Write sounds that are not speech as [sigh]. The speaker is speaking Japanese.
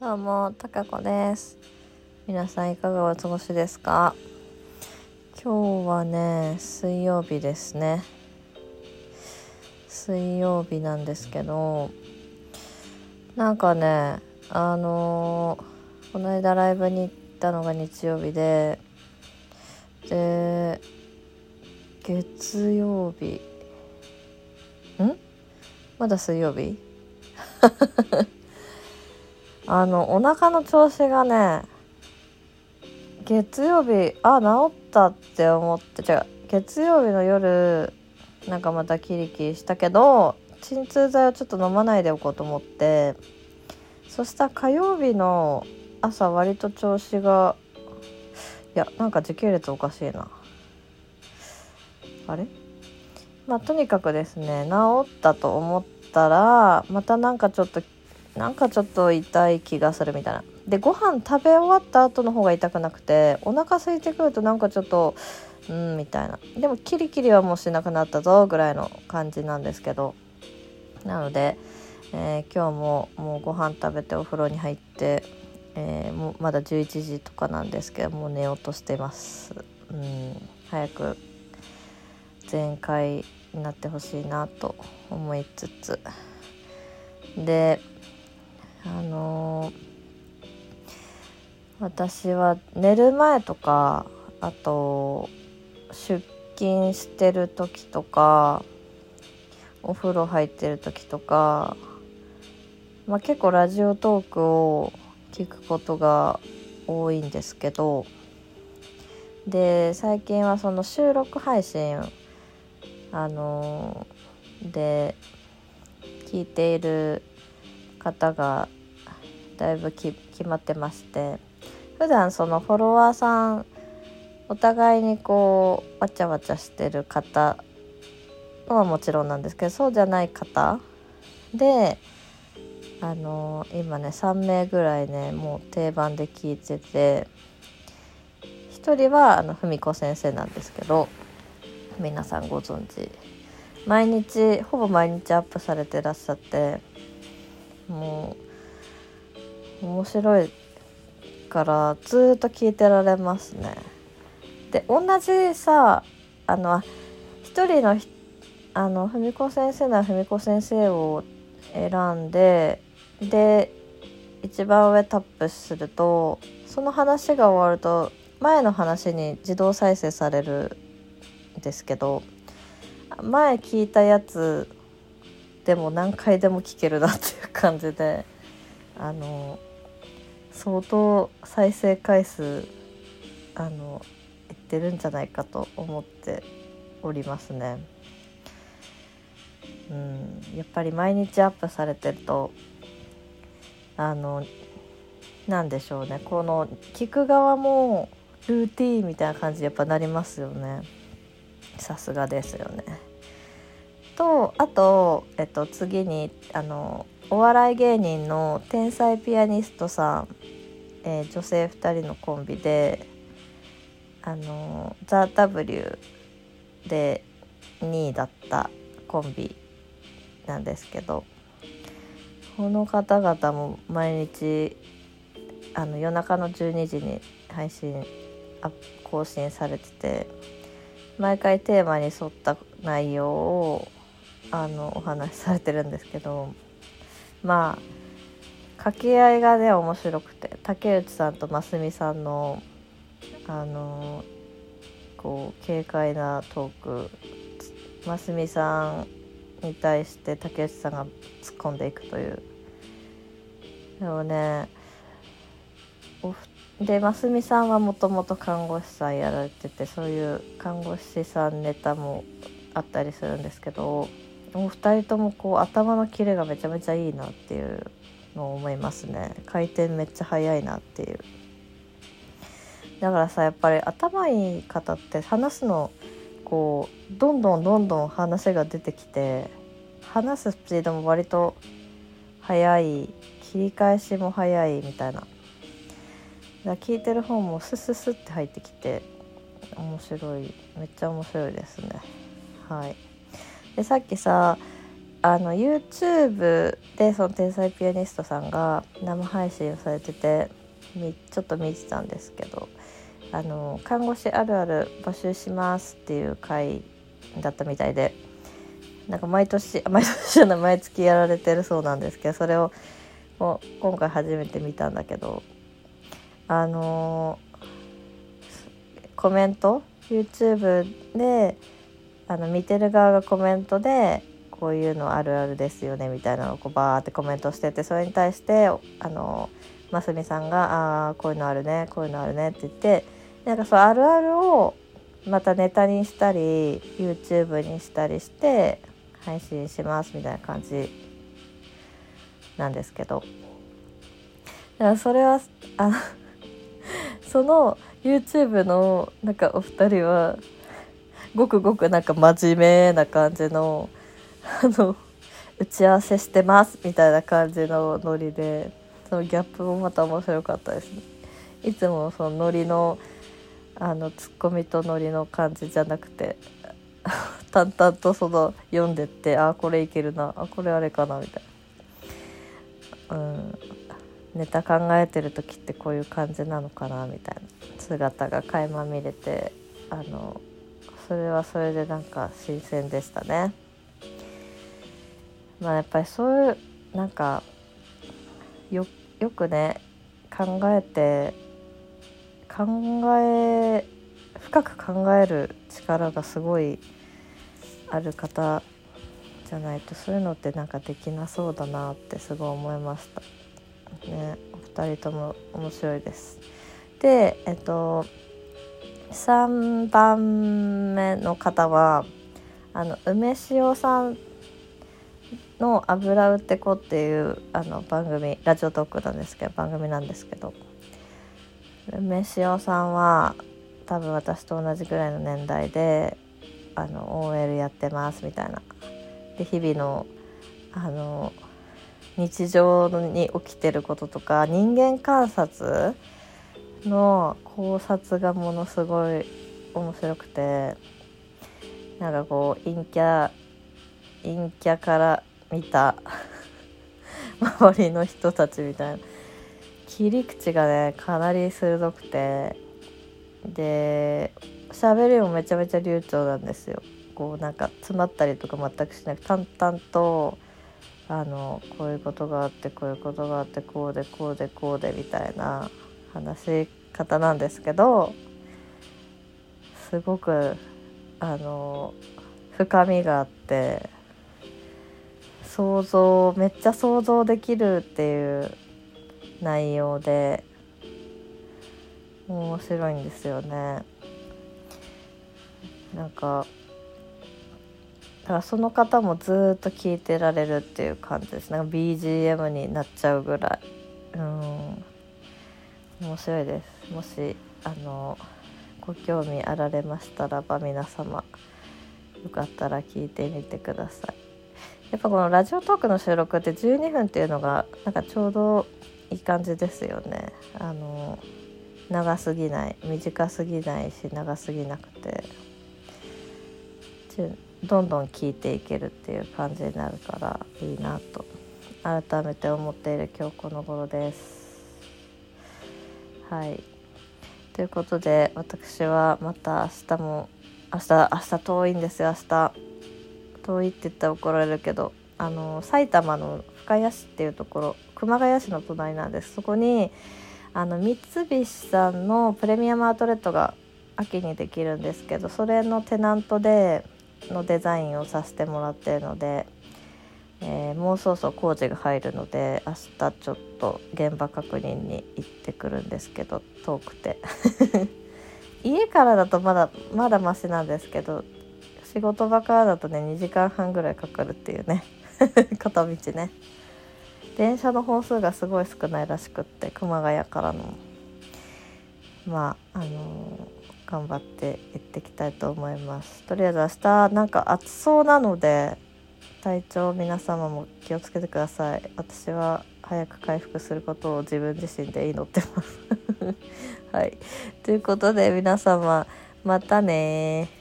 どうも、たかこです。皆さんいかがお過ごしですか？今日はね、水曜日ですね。水曜日なんですけど、なんかね、あのーこの間ライブに行ったのが日曜日で、で、月曜日、ん？まだ水曜日？[laughs] あのお腹の調子がね月曜日あ治ったって思って違う月曜日の夜なんかまたキリキリしたけど鎮痛剤をちょっと飲まないでおこうと思ってそしたら火曜日の朝割と調子がいやなんか時系列おかしいな。あれ？まあとにかくですね治ったと思ったらまたなんかちょっとなんかちょっと痛い気がするみたいな。でご飯食べ終わった後の方が痛くなくてお腹空いてくるとなんかちょっとうんみたいな。でもキリキリはもうしなくなったぞぐらいの感じなんですけど。なので、えー今日ももうご飯食べてお風呂に入って、えーもうまだ11時とかなんですけどもう寝ようとしてます。うん早く全開になってほしいなと思いつつ。であの私は寝る前とかあと出勤してる時とかお風呂入ってる時とか、まあ、結構ラジオトークを聞くことが多いんですけどで最近はその収録配信あので聞いている方がだいぶき決まってまして普段そのフォロワーさんお互いにこうわちゃわちゃしてる方はもちろんなんですけどそうじゃない方であの今ね3名ぐらいねもう定番で聞いてて1人はあの文子先生なんですけど皆さんご存知。毎日ほぼ毎日アップされてらっしゃってもう面白いからずっと聞いてられますね。で同じさあの一人のあの文子先生なら文子先生を選んでで一番上タップするとその話が終わると前の話に自動再生されるんですけど前聞いたやつでも何回でも聞けるなっていう感じであの相当再生回数あのいってるんじゃないかと思っておりますね。うん、やっぱり毎日アップされてるとあのなんでしょうねこの聞く側もルーティーンみたいな感じでやっぱなりますよねさすがですよね。とあと、えっと、次にあのお笑い芸人の天才ピアニストさん、えー女性2人のコンビで「あのザ・ w で2位だったコンビなんですけどこの方々も毎日あの夜中の12時に配信更新されてて毎回テーマに沿った内容をあのお話しされてるんですけどまあ掛け合いがね面白くて竹内さんと真澄さんのあのこう軽快なトーク真澄さんに対して竹内さんが突っ込んでいくという。でもねおで真澄さんはもともと看護師さんやられててそういう看護師さんネタもあったりするんですけどお二人ともこう頭のキレがめちゃめちゃいいなっていうのを思いますね。回転めっちゃ速いなっていう。だからさやっぱり頭いい方って話すのこうどんどんどんどん話が出てきて話すスピードも割と速い切り返しも速いみたいな。だ聞いてる方もスススって入ってきて面白いめっちゃ面白いですね。はい。でさっきさあの YouTube でその天才ピアニストさんが生配信をされててちょっと見てたんですけどあの看護師あるある募集しますっていう回だったみたいでなんか毎年毎年じゃない毎月やられてるそうなんですけどそれをもう今回初めて見たんだけどあのコメント？YouTube であの見てる側がコメントでこういうのあるあるですよねみたいなのをこうバーってコメントしててそれに対してあのますみさんが「ああこういうのあるねこういうのあるね」って言ってなんかそうあるあるをまたネタにしたり YouTube にしたりして配信しますみたいな感じなんですけど。だからそれはあのその YouTube のなんかお二人はごくごくなんか真面目な感じのあの打ち合わせしてますみたいな感じのノリでそのギャップもまた面白かったですね。いつもそのノリのあのツッコミとノリの感じじゃなくて [laughs] 淡々とその読んでってあこれいけるなあこれあれかなみたいな、うん、ネタ考えてる時ってこういう感じなのかなみたいな。姿が垣間見れてあのそれはそれでなんか新鮮でしたね。まあやっぱりそういうなんかよよくね考えて考え深く考える力がすごいある方じゃないとそういうのってなんかできなそうだなってすごい思いました。ねお二人とも面白いです。でえっと3番目の方はあの梅塩さんの「油売ってこ」っていうあの番組ラジオトークなんですけど番組なんですけど梅塩さんは多分私と同じぐらいの年代であの OL やってますみたいな。で日々のあの日常に起きてることとか人間観察の考察がものすごい面白くてなんかこう陰キャ陰キャから見た [laughs] 周りの人たちみたいな切り口がねかなり鋭くてで喋りもめちゃめちゃ流暢なんですよ。こうなんか詰まったりとか全くしなく淡々とあのこういうことがあってこういうことがあってこうでこうでこうでみたいな話し方なんですけどすごくあの深みがあって想像めっちゃ想像できるっていう内容で面白いんですよね。なんかだからその方もずっと聴いてられるっていう感じですなんか BGM になっちゃうぐらい面白いです。もしあのご興味あられましたらば皆様よかったら聞いてみてください。やっぱこのラジオトークの収録って12分っていうのがなんかちょうどいい感じですよね。あの長すぎない短すぎないし長すぎなくて。どんどん聞いていけるっていう感じになるからいいなと改めて思っている今日この頃です。はい。ということで私はまた明日も明日明日遠いんですよ明日。遠いって言ったら怒られるけどあの埼玉の深谷市っていうところ熊谷市の隣なんです。そこにあの三菱さんのプレミアムアウトレットが秋にできるんですけどそれのテナントでのデザインをさせてもらってるので、えー、もうそろそろ工事が入るので明日ちょっと現場確認に行ってくるんですけど遠くて。[laughs] 家からだとまだまだマシなんですけど仕事場からだとね2時間半ぐらいかかるっていうね。[laughs] 片道ね。電車の本数がすごい少ないらしくって熊谷からの。まああのー頑張って行ってきたいと思います。とりあえず明日なんか暑そうなので体調皆様も気をつけてください。私は早く回復することを自分自身で祈ってます。[laughs] はい。ということで皆様またね